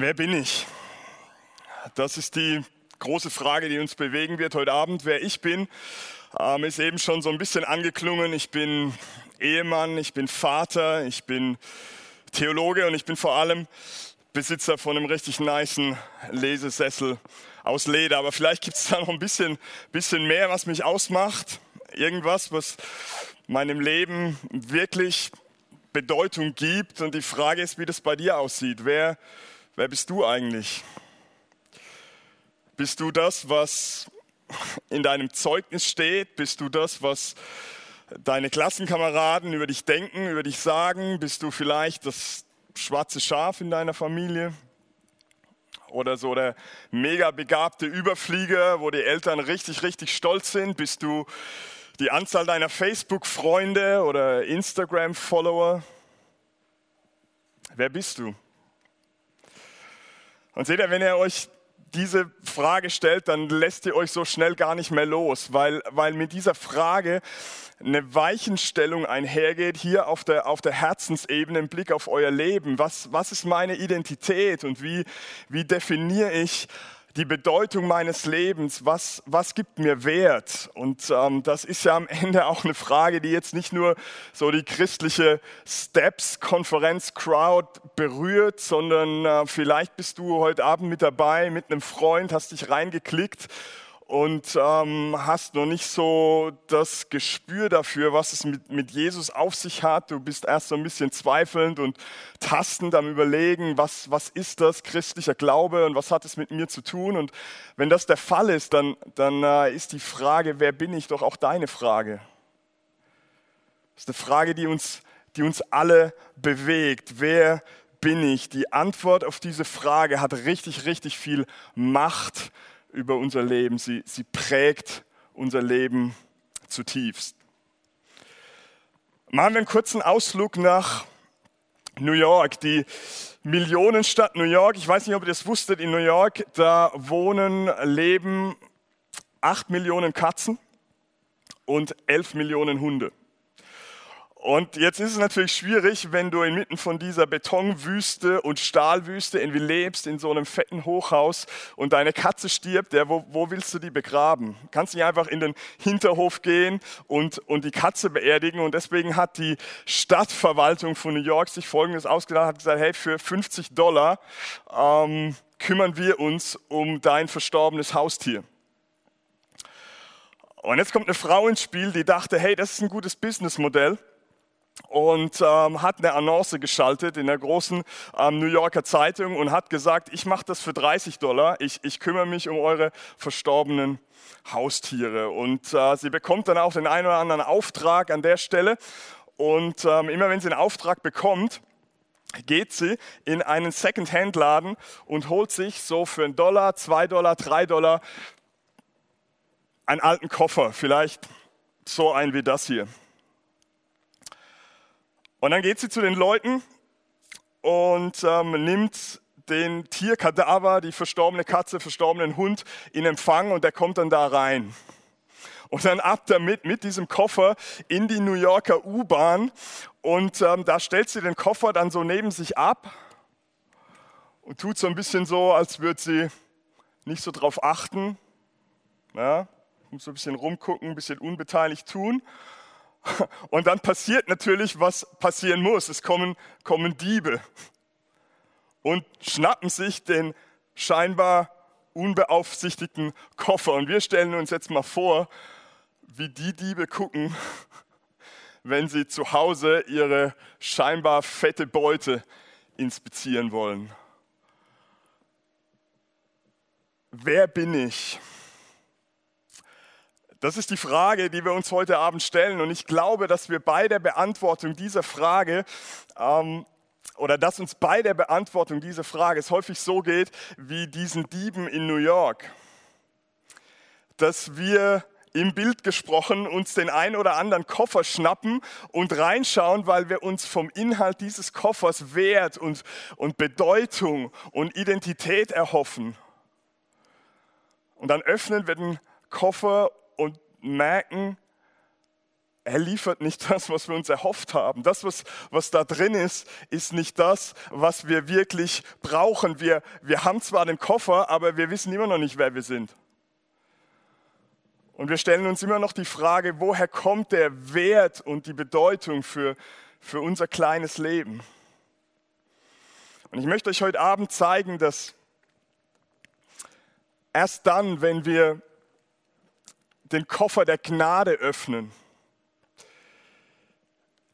Wer bin ich? Das ist die große Frage, die uns bewegen wird heute Abend. Wer ich bin, ähm, ist eben schon so ein bisschen angeklungen. Ich bin Ehemann, ich bin Vater, ich bin Theologe und ich bin vor allem Besitzer von einem richtig niceen Lesesessel aus Leder. Aber vielleicht gibt es da noch ein bisschen, bisschen mehr, was mich ausmacht. Irgendwas, was meinem Leben wirklich Bedeutung gibt. Und die Frage ist, wie das bei dir aussieht. Wer Wer bist du eigentlich? Bist du das, was in deinem Zeugnis steht? Bist du das, was deine Klassenkameraden über dich denken, über dich sagen? Bist du vielleicht das schwarze Schaf in deiner Familie? Oder so der mega begabte Überflieger, wo die Eltern richtig, richtig stolz sind? Bist du die Anzahl deiner Facebook-Freunde oder Instagram-Follower? Wer bist du? Und seht ihr, wenn ihr euch diese Frage stellt, dann lässt ihr euch so schnell gar nicht mehr los, weil, weil mit dieser Frage eine Weichenstellung einhergeht, hier auf der, auf der Herzensebene im Blick auf euer Leben. Was, was ist meine Identität und wie, wie definiere ich die Bedeutung meines Lebens, was, was gibt mir Wert? Und ähm, das ist ja am Ende auch eine Frage, die jetzt nicht nur so die christliche Steps-Konferenz-Crowd berührt, sondern äh, vielleicht bist du heute Abend mit dabei, mit einem Freund, hast dich reingeklickt und ähm, hast noch nicht so das Gespür dafür, was es mit, mit Jesus auf sich hat. Du bist erst so ein bisschen zweifelnd und tastend am Überlegen, was, was ist das christlicher Glaube und was hat es mit mir zu tun. Und wenn das der Fall ist, dann, dann äh, ist die Frage, wer bin ich, doch auch deine Frage. Das ist eine Frage, die uns, die uns alle bewegt. Wer bin ich? Die Antwort auf diese Frage hat richtig, richtig viel Macht über unser Leben. Sie, sie prägt unser Leben zutiefst. Machen wir einen kurzen Ausflug nach New York, die Millionenstadt New York. Ich weiß nicht, ob ihr das wusstet, in New York, da wohnen, leben acht Millionen Katzen und elf Millionen Hunde. Und jetzt ist es natürlich schwierig, wenn du inmitten von dieser Betonwüste und Stahlwüste irgendwie lebst, in so einem fetten Hochhaus und deine Katze stirbt, ja, wo, wo willst du die begraben? Kannst nicht einfach in den Hinterhof gehen und, und die Katze beerdigen. Und deswegen hat die Stadtverwaltung von New York sich Folgendes ausgedacht, hat gesagt, hey, für 50 Dollar ähm, kümmern wir uns um dein verstorbenes Haustier. Und jetzt kommt eine Frau ins Spiel, die dachte, hey, das ist ein gutes Businessmodell und ähm, hat eine Annonce geschaltet in der großen ähm, New Yorker Zeitung und hat gesagt, ich mache das für 30 Dollar, ich, ich kümmere mich um eure verstorbenen Haustiere. Und äh, sie bekommt dann auch den einen oder anderen Auftrag an der Stelle. Und ähm, immer wenn sie einen Auftrag bekommt, geht sie in einen Second-Hand-Laden und holt sich so für einen Dollar, zwei Dollar, drei Dollar einen alten Koffer, vielleicht so ein wie das hier. Und dann geht sie zu den Leuten und ähm, nimmt den Tierkadaver, die verstorbene Katze, verstorbenen Hund in Empfang und der kommt dann da rein. Und dann ab damit mit diesem Koffer in die New Yorker U-Bahn und ähm, da stellt sie den Koffer dann so neben sich ab und tut so ein bisschen so, als würde sie nicht so drauf achten. Ja, muss so ein bisschen rumgucken, ein bisschen unbeteiligt tun. Und dann passiert natürlich, was passieren muss. Es kommen, kommen Diebe und schnappen sich den scheinbar unbeaufsichtigten Koffer. Und wir stellen uns jetzt mal vor, wie die Diebe gucken, wenn sie zu Hause ihre scheinbar fette Beute inspizieren wollen. Wer bin ich? Das ist die Frage, die wir uns heute Abend stellen. Und ich glaube, dass wir bei der Beantwortung dieser Frage ähm, oder dass uns bei der Beantwortung dieser Frage es häufig so geht wie diesen Dieben in New York. Dass wir im Bild gesprochen uns den ein oder anderen Koffer schnappen und reinschauen, weil wir uns vom Inhalt dieses Koffers Wert und, und Bedeutung und Identität erhoffen. Und dann öffnen wir den Koffer und merken, er liefert nicht das, was wir uns erhofft haben. Das, was, was da drin ist, ist nicht das, was wir wirklich brauchen. Wir, wir haben zwar den Koffer, aber wir wissen immer noch nicht, wer wir sind. Und wir stellen uns immer noch die Frage, woher kommt der Wert und die Bedeutung für, für unser kleines Leben? Und ich möchte euch heute Abend zeigen, dass erst dann, wenn wir den Koffer der Gnade öffnen,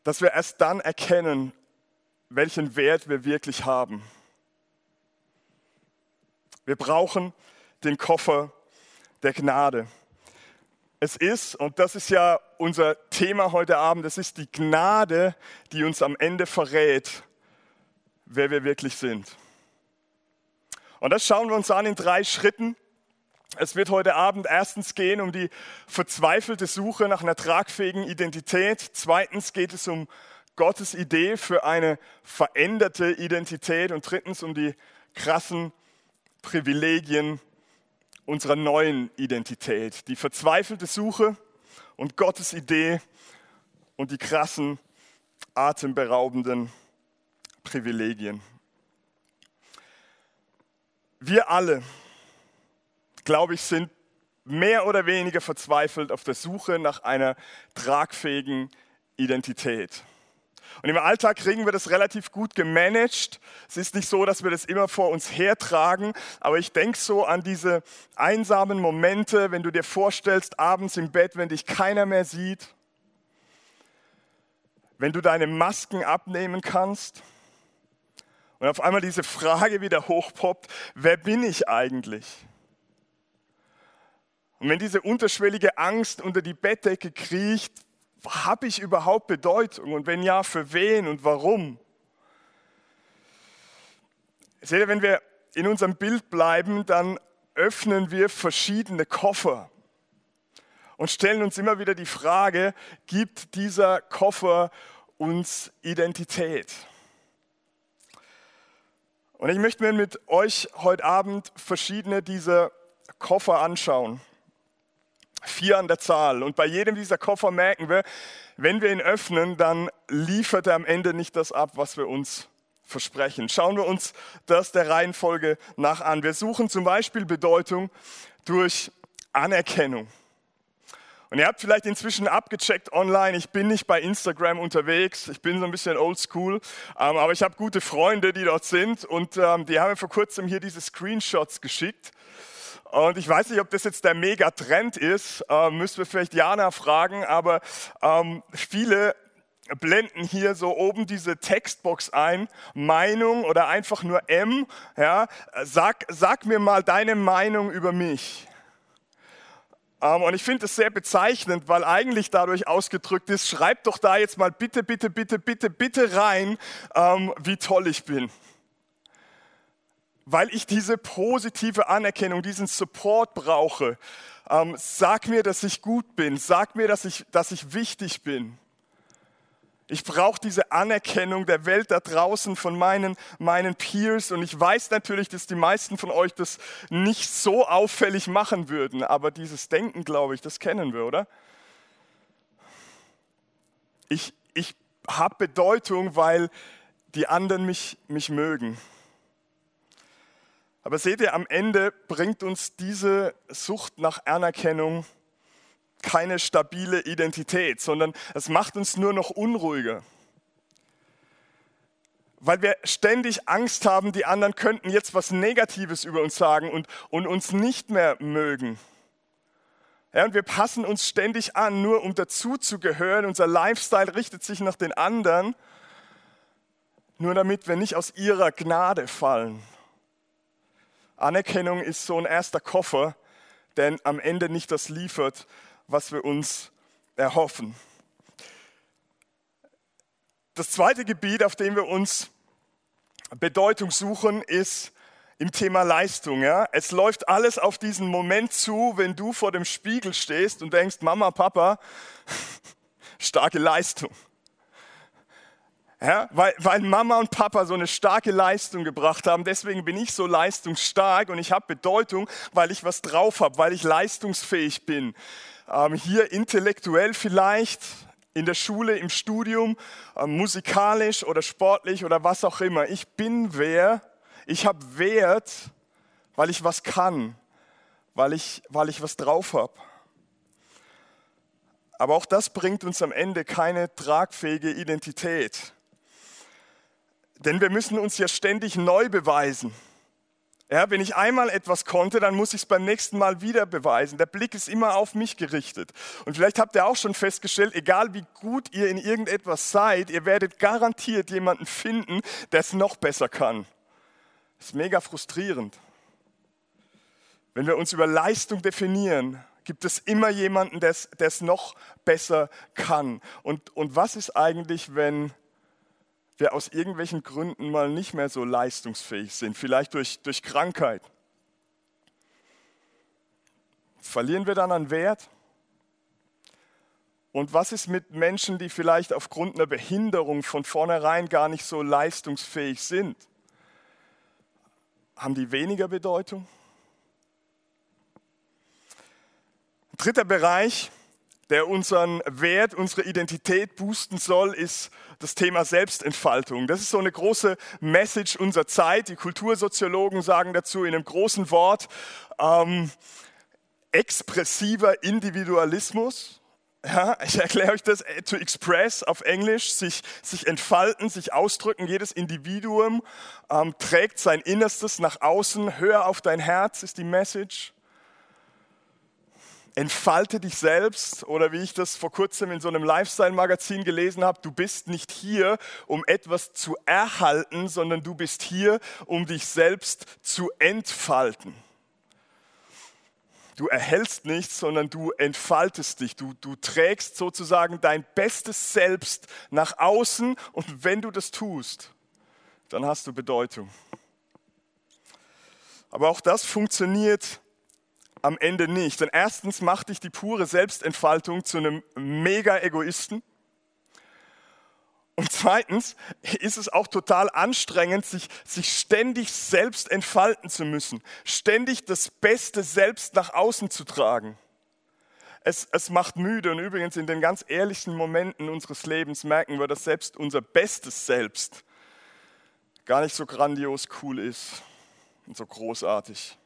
dass wir erst dann erkennen, welchen Wert wir wirklich haben. Wir brauchen den Koffer der Gnade. Es ist, und das ist ja unser Thema heute Abend, es ist die Gnade, die uns am Ende verrät, wer wir wirklich sind. Und das schauen wir uns an in drei Schritten. Es wird heute Abend erstens gehen um die verzweifelte Suche nach einer tragfähigen Identität. Zweitens geht es um Gottes Idee für eine veränderte Identität. Und drittens um die krassen Privilegien unserer neuen Identität. Die verzweifelte Suche und Gottes Idee und die krassen, atemberaubenden Privilegien. Wir alle glaube ich, sind mehr oder weniger verzweifelt auf der Suche nach einer tragfähigen Identität. Und im Alltag kriegen wir das relativ gut gemanagt. Es ist nicht so, dass wir das immer vor uns hertragen, aber ich denke so an diese einsamen Momente, wenn du dir vorstellst, abends im Bett, wenn dich keiner mehr sieht, wenn du deine Masken abnehmen kannst und auf einmal diese Frage wieder hochpoppt, wer bin ich eigentlich? Und wenn diese unterschwellige Angst unter die Bettdecke kriecht, habe ich überhaupt Bedeutung? Und wenn ja, für wen und warum? Seht ihr, wenn wir in unserem Bild bleiben, dann öffnen wir verschiedene Koffer und stellen uns immer wieder die Frage, gibt dieser Koffer uns Identität? Und ich möchte mir mit euch heute Abend verschiedene dieser Koffer anschauen vier an der Zahl. Und bei jedem dieser Koffer merken wir, wenn wir ihn öffnen, dann liefert er am Ende nicht das ab, was wir uns versprechen. Schauen wir uns das der Reihenfolge nach an. Wir suchen zum Beispiel Bedeutung durch Anerkennung. Und ihr habt vielleicht inzwischen abgecheckt online, ich bin nicht bei Instagram unterwegs, ich bin so ein bisschen oldschool, ähm, aber ich habe gute Freunde, die dort sind und ähm, die haben mir vor kurzem hier diese Screenshots geschickt. Und ich weiß nicht, ob das jetzt der Megatrend ist, äh, müssen wir vielleicht Jana fragen, aber ähm, viele blenden hier so oben diese Textbox ein, Meinung oder einfach nur M. Ja, sag, sag mir mal deine Meinung über mich. Ähm, und ich finde das sehr bezeichnend, weil eigentlich dadurch ausgedrückt ist, schreib doch da jetzt mal bitte, bitte, bitte, bitte, bitte rein, ähm, wie toll ich bin weil ich diese positive Anerkennung, diesen Support brauche. Ähm, sag mir, dass ich gut bin. Sag mir, dass ich, dass ich wichtig bin. Ich brauche diese Anerkennung der Welt da draußen von meinen, meinen Peers. Und ich weiß natürlich, dass die meisten von euch das nicht so auffällig machen würden. Aber dieses Denken, glaube ich, das kennen wir, oder? Ich, ich habe Bedeutung, weil die anderen mich, mich mögen. Aber seht ihr, am Ende bringt uns diese Sucht nach Anerkennung keine stabile Identität, sondern es macht uns nur noch unruhiger. Weil wir ständig Angst haben, die anderen könnten jetzt was Negatives über uns sagen und, und uns nicht mehr mögen. Ja, und wir passen uns ständig an, nur um dazuzugehören. Unser Lifestyle richtet sich nach den anderen, nur damit wir nicht aus ihrer Gnade fallen. Anerkennung ist so ein erster Koffer, der am Ende nicht das liefert, was wir uns erhoffen. Das zweite Gebiet, auf dem wir uns Bedeutung suchen, ist im Thema Leistung. Ja? Es läuft alles auf diesen Moment zu, wenn du vor dem Spiegel stehst und denkst, Mama, Papa, starke Leistung. Ja, weil, weil Mama und Papa so eine starke Leistung gebracht haben. Deswegen bin ich so leistungsstark und ich habe Bedeutung, weil ich was drauf habe, weil ich leistungsfähig bin. Ähm, hier intellektuell vielleicht, in der Schule, im Studium, äh, musikalisch oder sportlich oder was auch immer. Ich bin wer, ich habe Wert, weil ich was kann, weil ich, weil ich was drauf habe. Aber auch das bringt uns am Ende keine tragfähige Identität. Denn wir müssen uns ja ständig neu beweisen. Ja, wenn ich einmal etwas konnte, dann muss ich es beim nächsten Mal wieder beweisen. Der Blick ist immer auf mich gerichtet. Und vielleicht habt ihr auch schon festgestellt, egal wie gut ihr in irgendetwas seid, ihr werdet garantiert jemanden finden, der es noch besser kann. Das ist mega frustrierend. Wenn wir uns über Leistung definieren, gibt es immer jemanden, der es noch besser kann. Und, und was ist eigentlich, wenn wir aus irgendwelchen Gründen mal nicht mehr so leistungsfähig sind, vielleicht durch, durch Krankheit. Verlieren wir dann an Wert? Und was ist mit Menschen, die vielleicht aufgrund einer Behinderung von vornherein gar nicht so leistungsfähig sind? Haben die weniger Bedeutung? Dritter Bereich, der unseren Wert, unsere Identität boosten soll, ist das Thema Selbstentfaltung. Das ist so eine große Message unserer Zeit. Die Kultursoziologen sagen dazu in einem großen Wort ähm, expressiver Individualismus. Ja, ich erkläre euch das, äh, to express auf Englisch, sich, sich entfalten, sich ausdrücken. Jedes Individuum ähm, trägt sein Innerstes nach außen. Hör auf dein Herz ist die Message entfalte dich selbst oder wie ich das vor kurzem in so einem Lifestyle-Magazin gelesen habe, du bist nicht hier, um etwas zu erhalten, sondern du bist hier, um dich selbst zu entfalten. Du erhältst nichts, sondern du entfaltest dich. Du, du trägst sozusagen dein bestes Selbst nach außen und wenn du das tust, dann hast du Bedeutung. Aber auch das funktioniert am Ende nicht. Denn erstens macht dich die pure Selbstentfaltung zu einem Mega-Egoisten. Und zweitens ist es auch total anstrengend, sich, sich ständig selbst entfalten zu müssen, ständig das Beste selbst nach außen zu tragen. Es, es macht müde und übrigens in den ganz ehrlichen Momenten unseres Lebens merken wir, dass selbst unser bestes Selbst gar nicht so grandios cool ist und so großartig.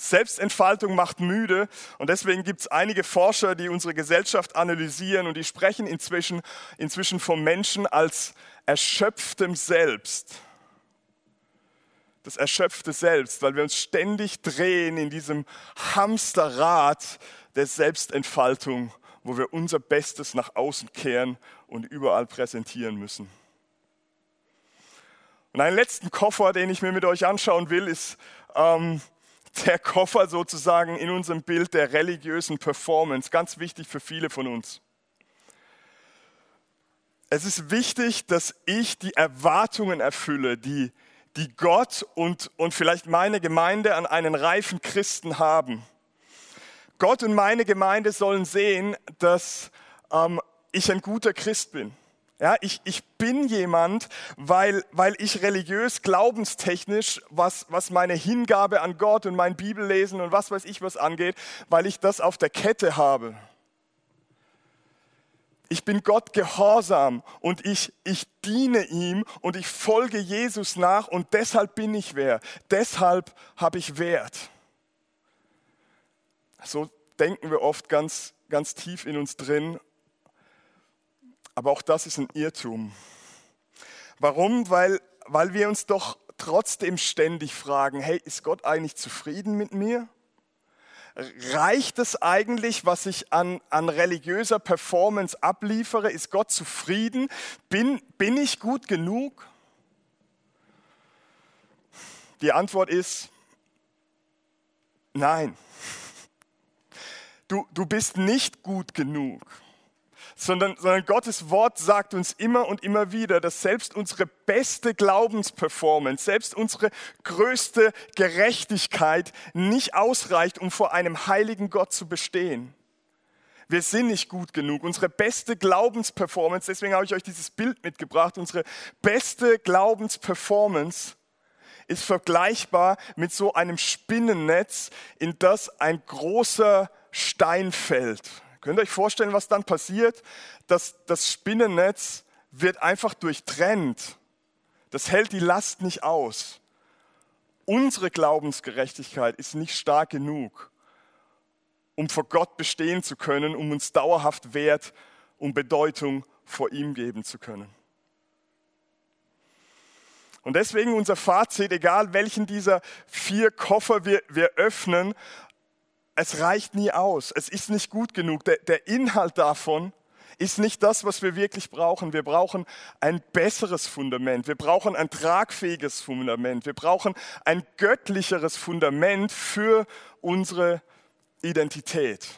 Selbstentfaltung macht müde und deswegen gibt es einige Forscher, die unsere Gesellschaft analysieren und die sprechen inzwischen, inzwischen vom Menschen als erschöpftem Selbst. Das erschöpfte Selbst, weil wir uns ständig drehen in diesem Hamsterrad der Selbstentfaltung, wo wir unser Bestes nach außen kehren und überall präsentieren müssen. Und einen letzten Koffer, den ich mir mit euch anschauen will, ist ähm, der Koffer sozusagen in unserem Bild der religiösen Performance, ganz wichtig für viele von uns. Es ist wichtig, dass ich die Erwartungen erfülle, die, die Gott und, und vielleicht meine Gemeinde an einen reifen Christen haben. Gott und meine Gemeinde sollen sehen, dass ähm, ich ein guter Christ bin. Ja, ich, ich bin jemand, weil, weil ich religiös, glaubenstechnisch, was, was meine Hingabe an Gott und mein Bibellesen und was weiß ich was angeht, weil ich das auf der Kette habe. Ich bin Gott gehorsam und ich, ich diene ihm und ich folge Jesus nach und deshalb bin ich wer. Deshalb habe ich Wert. So denken wir oft ganz, ganz tief in uns drin aber auch das ist ein Irrtum. Warum? Weil, weil wir uns doch trotzdem ständig fragen, hey, ist Gott eigentlich zufrieden mit mir? Reicht es eigentlich, was ich an, an religiöser Performance abliefere? Ist Gott zufrieden? Bin, bin ich gut genug? Die Antwort ist nein. Du, du bist nicht gut genug sondern, sondern Gottes Wort sagt uns immer und immer wieder, dass selbst unsere beste Glaubensperformance, selbst unsere größte Gerechtigkeit nicht ausreicht, um vor einem heiligen Gott zu bestehen. Wir sind nicht gut genug. Unsere beste Glaubensperformance, deswegen habe ich euch dieses Bild mitgebracht, unsere beste Glaubensperformance ist vergleichbar mit so einem Spinnennetz, in das ein großer Stein fällt Könnt ihr euch vorstellen, was dann passiert? Dass das Spinnennetz wird einfach durchtrennt. Das hält die Last nicht aus. Unsere Glaubensgerechtigkeit ist nicht stark genug, um vor Gott bestehen zu können, um uns dauerhaft Wert und Bedeutung vor ihm geben zu können. Und deswegen unser Fazit, egal welchen dieser vier Koffer wir, wir öffnen, es reicht nie aus. Es ist nicht gut genug. Der, der Inhalt davon ist nicht das, was wir wirklich brauchen. Wir brauchen ein besseres Fundament. Wir brauchen ein tragfähiges Fundament. Wir brauchen ein göttlicheres Fundament für unsere Identität.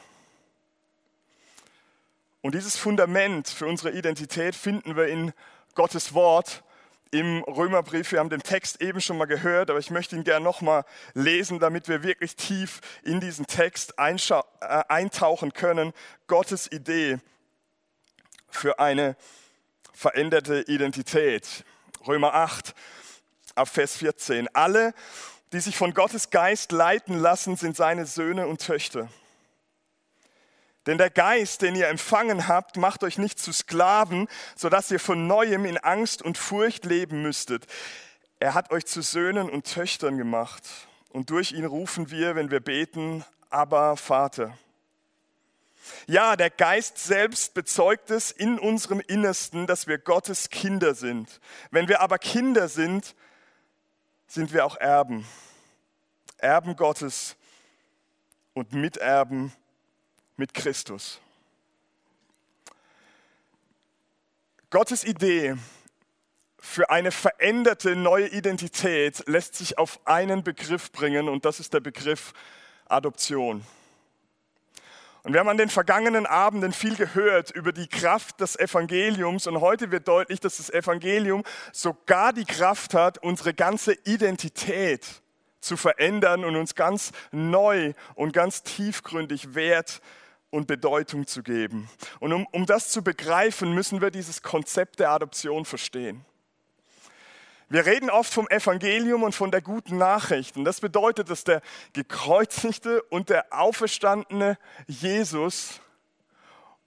Und dieses Fundament für unsere Identität finden wir in Gottes Wort im Römerbrief. Wir haben den Text eben schon mal gehört, aber ich möchte ihn gerne nochmal lesen, damit wir wirklich tief in diesen Text äh, eintauchen können. Gottes Idee für eine veränderte Identität. Römer 8, ab Vers 14. Alle, die sich von Gottes Geist leiten lassen, sind seine Söhne und Töchter. Denn der Geist, den ihr empfangen habt, macht euch nicht zu Sklaven, sodass ihr von neuem in Angst und Furcht leben müsstet. Er hat euch zu Söhnen und Töchtern gemacht. Und durch ihn rufen wir, wenn wir beten, aber Vater. Ja, der Geist selbst bezeugt es in unserem Innersten, dass wir Gottes Kinder sind. Wenn wir aber Kinder sind, sind wir auch Erben. Erben Gottes und Miterben mit Christus. Gottes Idee für eine veränderte neue Identität lässt sich auf einen Begriff bringen und das ist der Begriff Adoption. Und wir haben an den vergangenen Abenden viel gehört über die Kraft des Evangeliums und heute wird deutlich, dass das Evangelium sogar die Kraft hat, unsere ganze Identität zu verändern und uns ganz neu und ganz tiefgründig Wert und Bedeutung zu geben. Und um, um das zu begreifen, müssen wir dieses Konzept der Adoption verstehen. Wir reden oft vom Evangelium und von der guten Nachricht. Und das bedeutet, dass der gekreuzigte und der auferstandene Jesus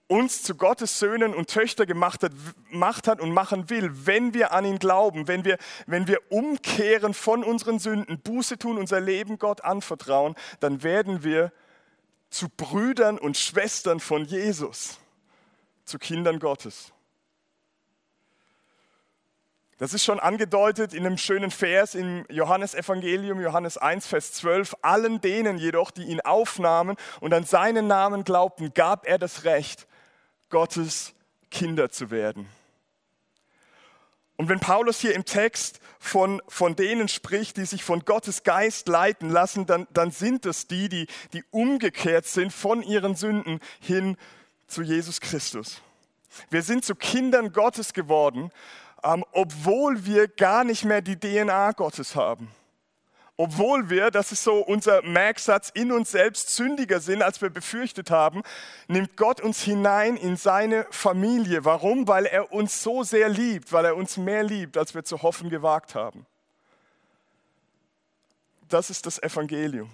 uns zu Gottes Söhnen und Töchter gemacht hat, gemacht hat und machen will, wenn wir an ihn glauben, wenn wir, wenn wir umkehren von unseren Sünden, Buße tun, unser Leben Gott anvertrauen, dann werden wir zu Brüdern und Schwestern von Jesus, zu Kindern Gottes. Das ist schon angedeutet in einem schönen Vers im Johannesevangelium, Johannes 1, Vers 12. Allen denen jedoch, die ihn aufnahmen und an seinen Namen glaubten, gab er das Recht, Gottes Kinder zu werden. Und wenn Paulus hier im Text von, von denen spricht, die sich von Gottes Geist leiten lassen, dann, dann sind es die, die, die umgekehrt sind von ihren Sünden hin zu Jesus Christus. Wir sind zu Kindern Gottes geworden, ähm, obwohl wir gar nicht mehr die DNA Gottes haben obwohl wir, das ist so unser Merksatz, in uns selbst sündiger sind, als wir befürchtet haben, nimmt Gott uns hinein in seine Familie. Warum? Weil er uns so sehr liebt, weil er uns mehr liebt, als wir zu hoffen gewagt haben. Das ist das Evangelium.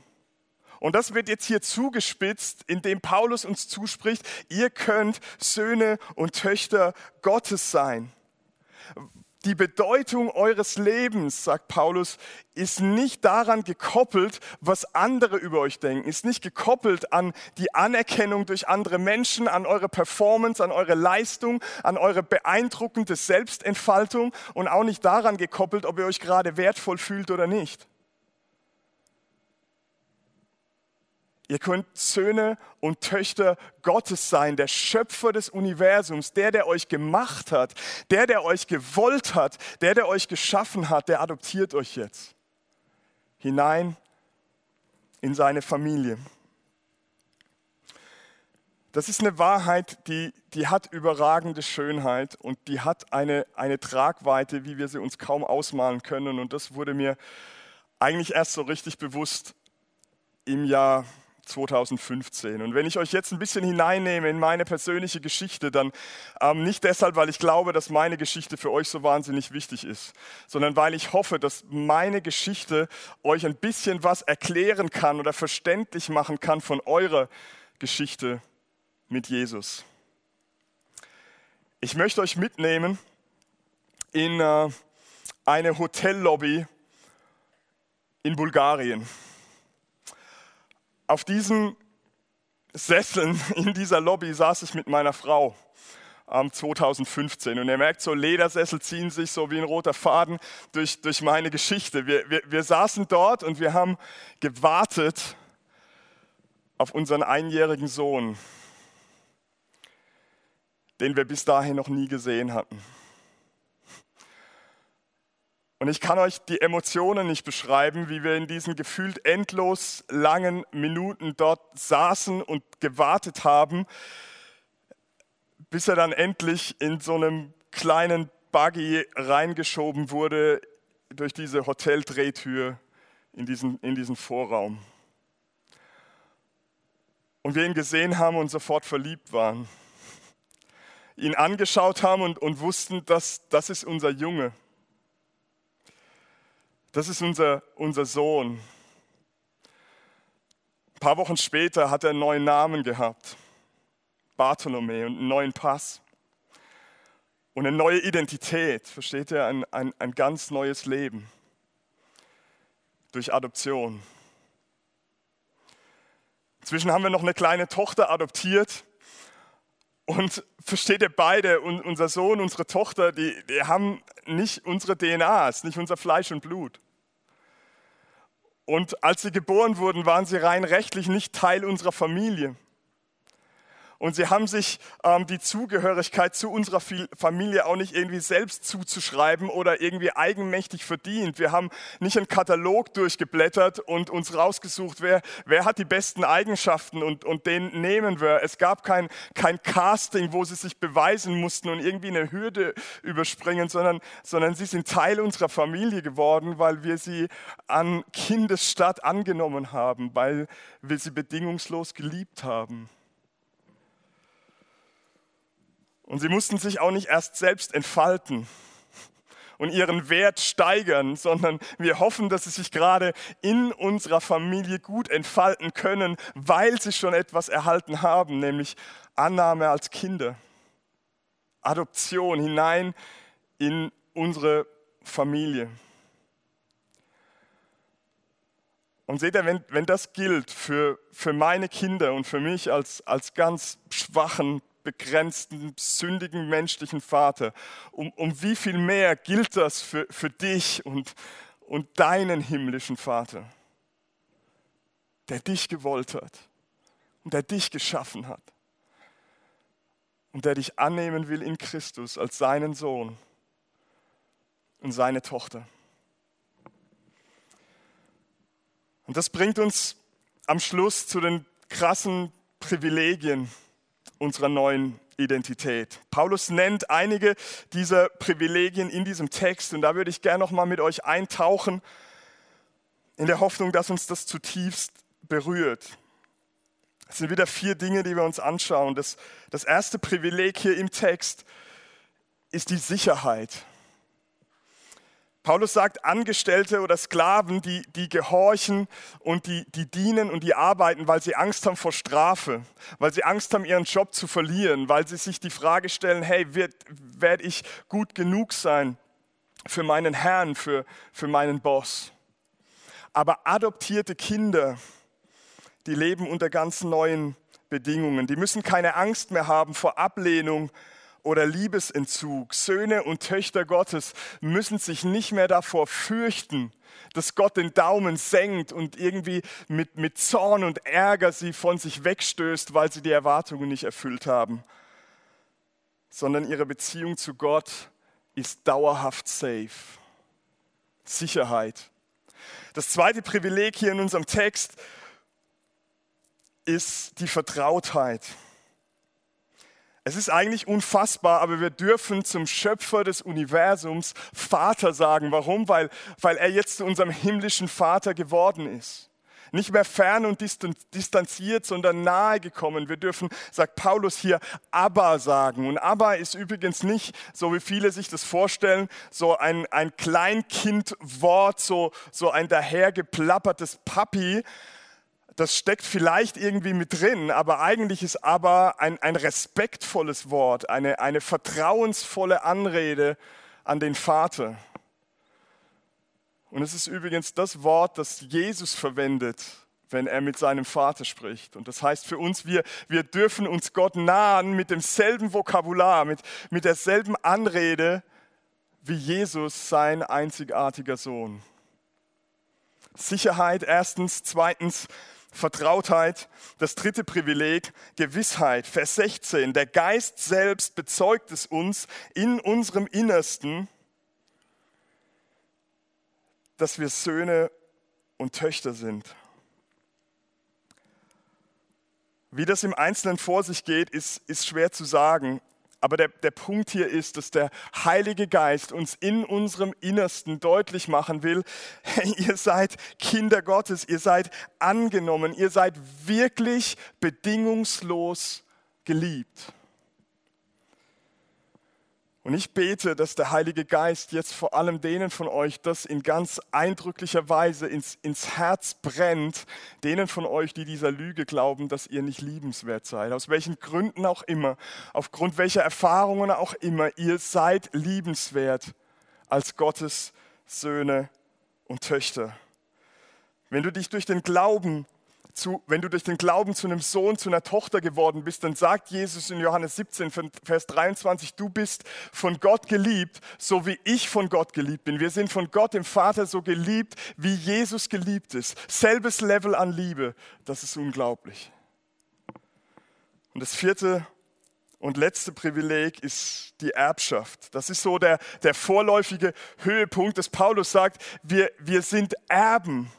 Und das wird jetzt hier zugespitzt, indem Paulus uns zuspricht, ihr könnt Söhne und Töchter Gottes sein die Bedeutung eures Lebens, sagt Paulus, ist nicht daran gekoppelt, was andere über euch denken, ist nicht gekoppelt an die Anerkennung durch andere Menschen, an eure Performance, an eure Leistung, an eure beeindruckende Selbstentfaltung und auch nicht daran gekoppelt, ob ihr euch gerade wertvoll fühlt oder nicht. Ihr könnt Söhne und Töchter Gottes sein, der Schöpfer des Universums, der, der euch gemacht hat, der, der euch gewollt hat, der, der euch geschaffen hat, der adoptiert euch jetzt hinein in seine Familie. Das ist eine Wahrheit, die, die hat überragende Schönheit und die hat eine, eine Tragweite, wie wir sie uns kaum ausmalen können. Und das wurde mir eigentlich erst so richtig bewusst im Jahr 2015. Und wenn ich euch jetzt ein bisschen hineinnehme in meine persönliche Geschichte, dann ähm, nicht deshalb, weil ich glaube, dass meine Geschichte für euch so wahnsinnig wichtig ist, sondern weil ich hoffe, dass meine Geschichte euch ein bisschen was erklären kann oder verständlich machen kann von eurer Geschichte mit Jesus. Ich möchte euch mitnehmen in äh, eine Hotellobby in Bulgarien. Auf diesen Sesseln in dieser Lobby saß ich mit meiner Frau. 2015. Und ihr merkt, so Ledersessel ziehen sich so wie ein roter Faden durch, durch meine Geschichte. Wir, wir, wir saßen dort und wir haben gewartet auf unseren einjährigen Sohn, den wir bis dahin noch nie gesehen hatten. Und ich kann euch die Emotionen nicht beschreiben, wie wir in diesen gefühlt endlos langen Minuten dort saßen und gewartet haben, bis er dann endlich in so einem kleinen Buggy reingeschoben wurde durch diese Hoteldrehtür in diesen, in diesen Vorraum. Und wir ihn gesehen haben und sofort verliebt waren. Ihn angeschaut haben und, und wussten, dass das ist unser Junge. Das ist unser, unser Sohn. Ein paar Wochen später hat er einen neuen Namen gehabt. Bartholomä und einen neuen Pass und eine neue Identität, versteht ihr, ein, ein, ein ganz neues Leben durch Adoption. Inzwischen haben wir noch eine kleine Tochter adoptiert und versteht ihr beide, unser Sohn, unsere Tochter, die, die haben nicht unsere DNA, ist nicht unser Fleisch und Blut. Und als sie geboren wurden, waren sie rein rechtlich nicht Teil unserer Familie. Und sie haben sich ähm, die Zugehörigkeit zu unserer Familie auch nicht irgendwie selbst zuzuschreiben oder irgendwie eigenmächtig verdient. Wir haben nicht einen Katalog durchgeblättert und uns rausgesucht, wer, wer hat die besten Eigenschaften und, und den nehmen wir. Es gab kein, kein Casting, wo sie sich beweisen mussten und irgendwie eine Hürde überspringen, sondern, sondern sie sind Teil unserer Familie geworden, weil wir sie an Kindesstadt angenommen haben, weil wir sie bedingungslos geliebt haben. Und sie mussten sich auch nicht erst selbst entfalten und ihren Wert steigern, sondern wir hoffen, dass sie sich gerade in unserer Familie gut entfalten können, weil sie schon etwas erhalten haben, nämlich Annahme als Kinder, Adoption hinein in unsere Familie. Und seht ihr, wenn, wenn das gilt für, für meine Kinder und für mich als, als ganz schwachen begrenzten, sündigen menschlichen Vater. Um, um wie viel mehr gilt das für, für dich und, und deinen himmlischen Vater, der dich gewollt hat und der dich geschaffen hat und der dich annehmen will in Christus als seinen Sohn und seine Tochter. Und das bringt uns am Schluss zu den krassen Privilegien, unserer neuen Identität. Paulus nennt einige dieser Privilegien in diesem Text und da würde ich gerne noch mal mit euch eintauchen in der Hoffnung, dass uns das zutiefst berührt. Es sind wieder vier Dinge, die wir uns anschauen. Das, das erste Privileg hier im Text ist die Sicherheit. Paulus sagt, Angestellte oder Sklaven, die, die gehorchen und die, die dienen und die arbeiten, weil sie Angst haben vor Strafe, weil sie Angst haben, ihren Job zu verlieren, weil sie sich die Frage stellen, hey, werde ich gut genug sein für meinen Herrn, für, für meinen Boss? Aber adoptierte Kinder, die leben unter ganz neuen Bedingungen. Die müssen keine Angst mehr haben vor Ablehnung, oder Liebesentzug. Söhne und Töchter Gottes müssen sich nicht mehr davor fürchten, dass Gott den Daumen senkt und irgendwie mit, mit Zorn und Ärger sie von sich wegstößt, weil sie die Erwartungen nicht erfüllt haben, sondern ihre Beziehung zu Gott ist dauerhaft safe. Sicherheit. Das zweite Privileg hier in unserem Text ist die Vertrautheit. Es ist eigentlich unfassbar, aber wir dürfen zum Schöpfer des Universums Vater sagen. Warum? Weil, weil er jetzt zu unserem himmlischen Vater geworden ist. Nicht mehr fern und distanziert, sondern nahe gekommen. Wir dürfen, sagt Paulus hier, Abba sagen. Und Abba ist übrigens nicht, so wie viele sich das vorstellen, so ein, ein Kleinkindwort, so, so ein dahergeplappertes Papi, das steckt vielleicht irgendwie mit drin, aber eigentlich ist aber ein, ein respektvolles Wort, eine, eine vertrauensvolle Anrede an den Vater. Und es ist übrigens das Wort, das Jesus verwendet, wenn er mit seinem Vater spricht. Und das heißt für uns, wir, wir dürfen uns Gott nahen mit demselben Vokabular, mit, mit derselben Anrede wie Jesus, sein einzigartiger Sohn. Sicherheit erstens, zweitens Vertrautheit, das dritte Privileg, Gewissheit. Vers 16, der Geist selbst bezeugt es uns in unserem Innersten, dass wir Söhne und Töchter sind. Wie das im Einzelnen vor sich geht, ist, ist schwer zu sagen. Aber der, der Punkt hier ist, dass der Heilige Geist uns in unserem Innersten deutlich machen will, hey, ihr seid Kinder Gottes, ihr seid angenommen, ihr seid wirklich bedingungslos geliebt. Und ich bete, dass der Heilige Geist jetzt vor allem denen von euch das in ganz eindrücklicher Weise ins, ins Herz brennt, denen von euch, die dieser Lüge glauben, dass ihr nicht liebenswert seid. Aus welchen Gründen auch immer, aufgrund welcher Erfahrungen auch immer, ihr seid liebenswert als Gottes Söhne und Töchter. Wenn du dich durch den Glauben zu, wenn du durch den Glauben zu einem Sohn, zu einer Tochter geworden bist, dann sagt Jesus in Johannes 17, Vers 23, du bist von Gott geliebt, so wie ich von Gott geliebt bin. Wir sind von Gott, dem Vater, so geliebt, wie Jesus geliebt ist. Selbes Level an Liebe. Das ist unglaublich. Und das vierte und letzte Privileg ist die Erbschaft. Das ist so der, der vorläufige Höhepunkt, dass Paulus sagt, wir, wir sind Erben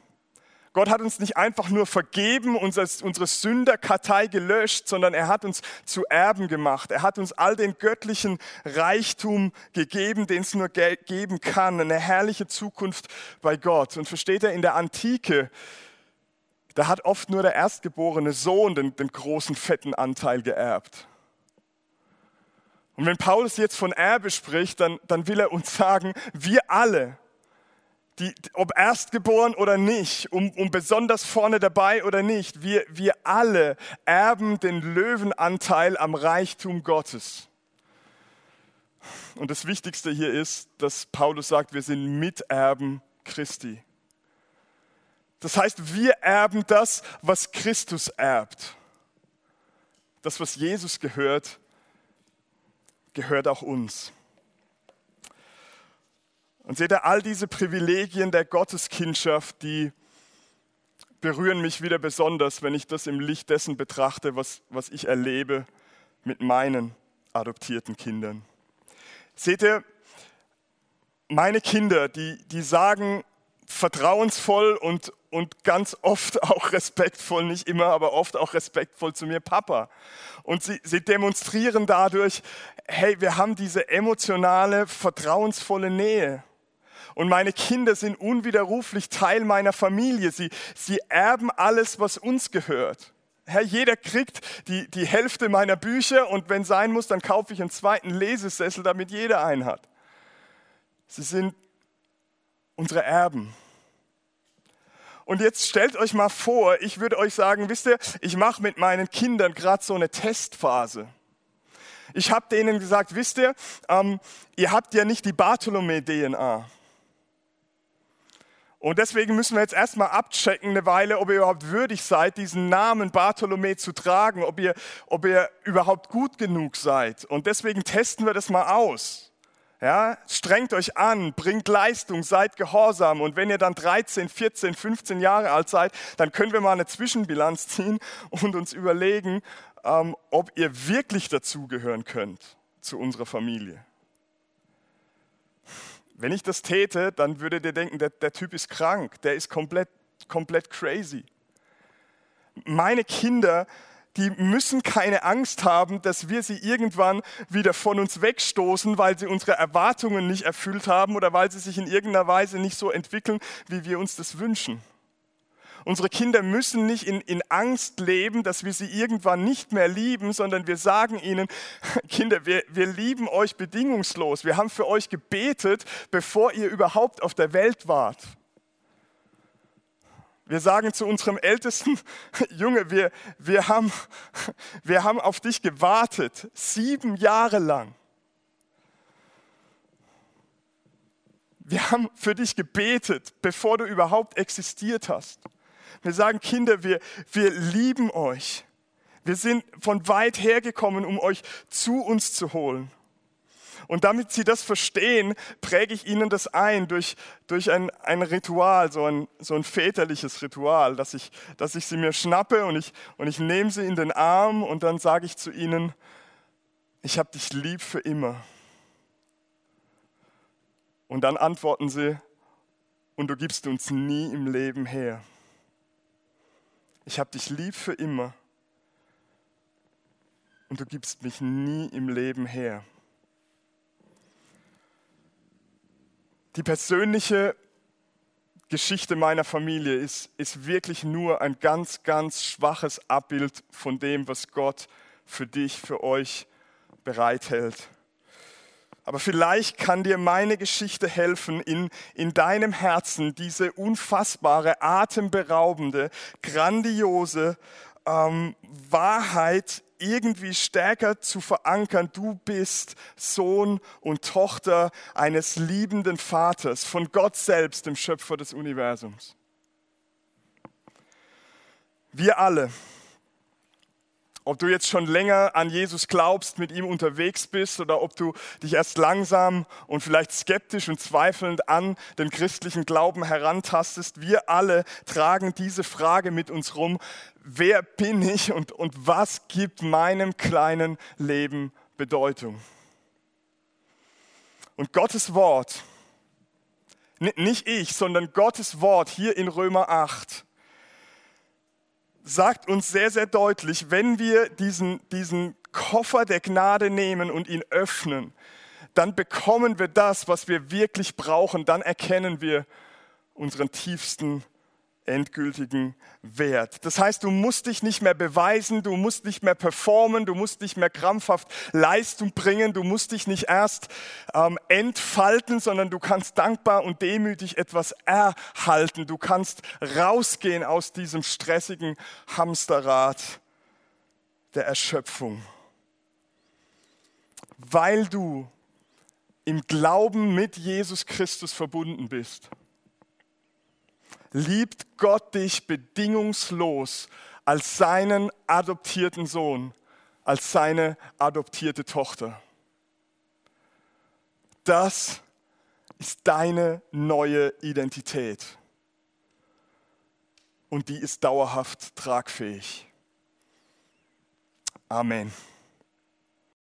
Gott hat uns nicht einfach nur vergeben, unsere Sünderkartei gelöscht, sondern er hat uns zu Erben gemacht. Er hat uns all den göttlichen Reichtum gegeben, den es nur geben kann. Eine herrliche Zukunft bei Gott. Und versteht er, in der Antike, da hat oft nur der erstgeborene Sohn den, den großen, fetten Anteil geerbt. Und wenn Paulus jetzt von Erbe spricht, dann, dann will er uns sagen, wir alle, die, ob erstgeboren oder nicht, um, um besonders vorne dabei oder nicht, wir, wir alle erben den Löwenanteil am Reichtum Gottes. Und das Wichtigste hier ist, dass Paulus sagt, wir sind Miterben Christi. Das heißt, wir erben das, was Christus erbt. Das, was Jesus gehört, gehört auch uns. Und seht ihr, all diese Privilegien der Gotteskindschaft, die berühren mich wieder besonders, wenn ich das im Licht dessen betrachte, was, was ich erlebe mit meinen adoptierten Kindern. Seht ihr, meine Kinder, die, die sagen vertrauensvoll und, und ganz oft auch respektvoll, nicht immer, aber oft auch respektvoll zu mir Papa. Und sie, sie demonstrieren dadurch, hey, wir haben diese emotionale, vertrauensvolle Nähe. Und meine Kinder sind unwiderruflich Teil meiner Familie. Sie, sie erben alles, was uns gehört. Herr, jeder kriegt die, die Hälfte meiner Bücher und wenn sein muss, dann kaufe ich einen zweiten Lesesessel, damit jeder einen hat. Sie sind unsere Erben. Und jetzt stellt euch mal vor, ich würde euch sagen, wisst ihr, ich mache mit meinen Kindern gerade so eine Testphase. Ich habe denen gesagt, wisst ihr, ähm, ihr habt ja nicht die Bartholomew-DNA. Und deswegen müssen wir jetzt erstmal abchecken eine Weile, ob ihr überhaupt würdig seid, diesen Namen Bartholomä zu tragen, ob ihr, ob ihr überhaupt gut genug seid. Und deswegen testen wir das mal aus. Ja, strengt euch an, bringt Leistung, seid gehorsam. Und wenn ihr dann 13, 14, 15 Jahre alt seid, dann können wir mal eine Zwischenbilanz ziehen und uns überlegen, ähm, ob ihr wirklich dazugehören könnt zu unserer Familie. Wenn ich das täte, dann würdet ihr denken, der, der Typ ist krank, der ist komplett, komplett crazy. Meine Kinder, die müssen keine Angst haben, dass wir sie irgendwann wieder von uns wegstoßen, weil sie unsere Erwartungen nicht erfüllt haben oder weil sie sich in irgendeiner Weise nicht so entwickeln, wie wir uns das wünschen. Unsere Kinder müssen nicht in, in Angst leben, dass wir sie irgendwann nicht mehr lieben, sondern wir sagen ihnen, Kinder, wir, wir lieben euch bedingungslos. Wir haben für euch gebetet, bevor ihr überhaupt auf der Welt wart. Wir sagen zu unserem Ältesten, Junge, wir, wir, haben, wir haben auf dich gewartet, sieben Jahre lang. Wir haben für dich gebetet, bevor du überhaupt existiert hast. Wir sagen, Kinder, wir, wir lieben euch. Wir sind von weit her gekommen, um euch zu uns zu holen. Und damit sie das verstehen, präge ich ihnen das ein durch, durch ein, ein Ritual, so ein, so ein väterliches Ritual, dass ich, dass ich sie mir schnappe und ich, und ich nehme sie in den Arm und dann sage ich zu ihnen, ich habe dich lieb für immer. Und dann antworten sie, und du gibst uns nie im Leben her. Ich habe dich lieb für immer und du gibst mich nie im Leben her. Die persönliche Geschichte meiner Familie ist, ist wirklich nur ein ganz, ganz schwaches Abbild von dem, was Gott für dich, für euch bereithält. Aber vielleicht kann dir meine Geschichte helfen, in, in deinem Herzen diese unfassbare, atemberaubende, grandiose ähm, Wahrheit irgendwie stärker zu verankern, du bist Sohn und Tochter eines liebenden Vaters, von Gott selbst, dem Schöpfer des Universums. Wir alle, ob du jetzt schon länger an Jesus glaubst, mit ihm unterwegs bist oder ob du dich erst langsam und vielleicht skeptisch und zweifelnd an den christlichen Glauben herantastest, wir alle tragen diese Frage mit uns rum, wer bin ich und, und was gibt meinem kleinen Leben Bedeutung? Und Gottes Wort, nicht ich, sondern Gottes Wort hier in Römer 8, sagt uns sehr, sehr deutlich, wenn wir diesen, diesen Koffer der Gnade nehmen und ihn öffnen, dann bekommen wir das, was wir wirklich brauchen. Dann erkennen wir unseren tiefsten endgültigen Wert. Das heißt, du musst dich nicht mehr beweisen, du musst nicht mehr performen, du musst nicht mehr krampfhaft Leistung bringen, du musst dich nicht erst ähm, entfalten, sondern du kannst dankbar und demütig etwas erhalten. Du kannst rausgehen aus diesem stressigen Hamsterrad der Erschöpfung, weil du im Glauben mit Jesus Christus verbunden bist liebt Gott dich bedingungslos als seinen adoptierten Sohn, als seine adoptierte Tochter. Das ist deine neue Identität. Und die ist dauerhaft tragfähig. Amen.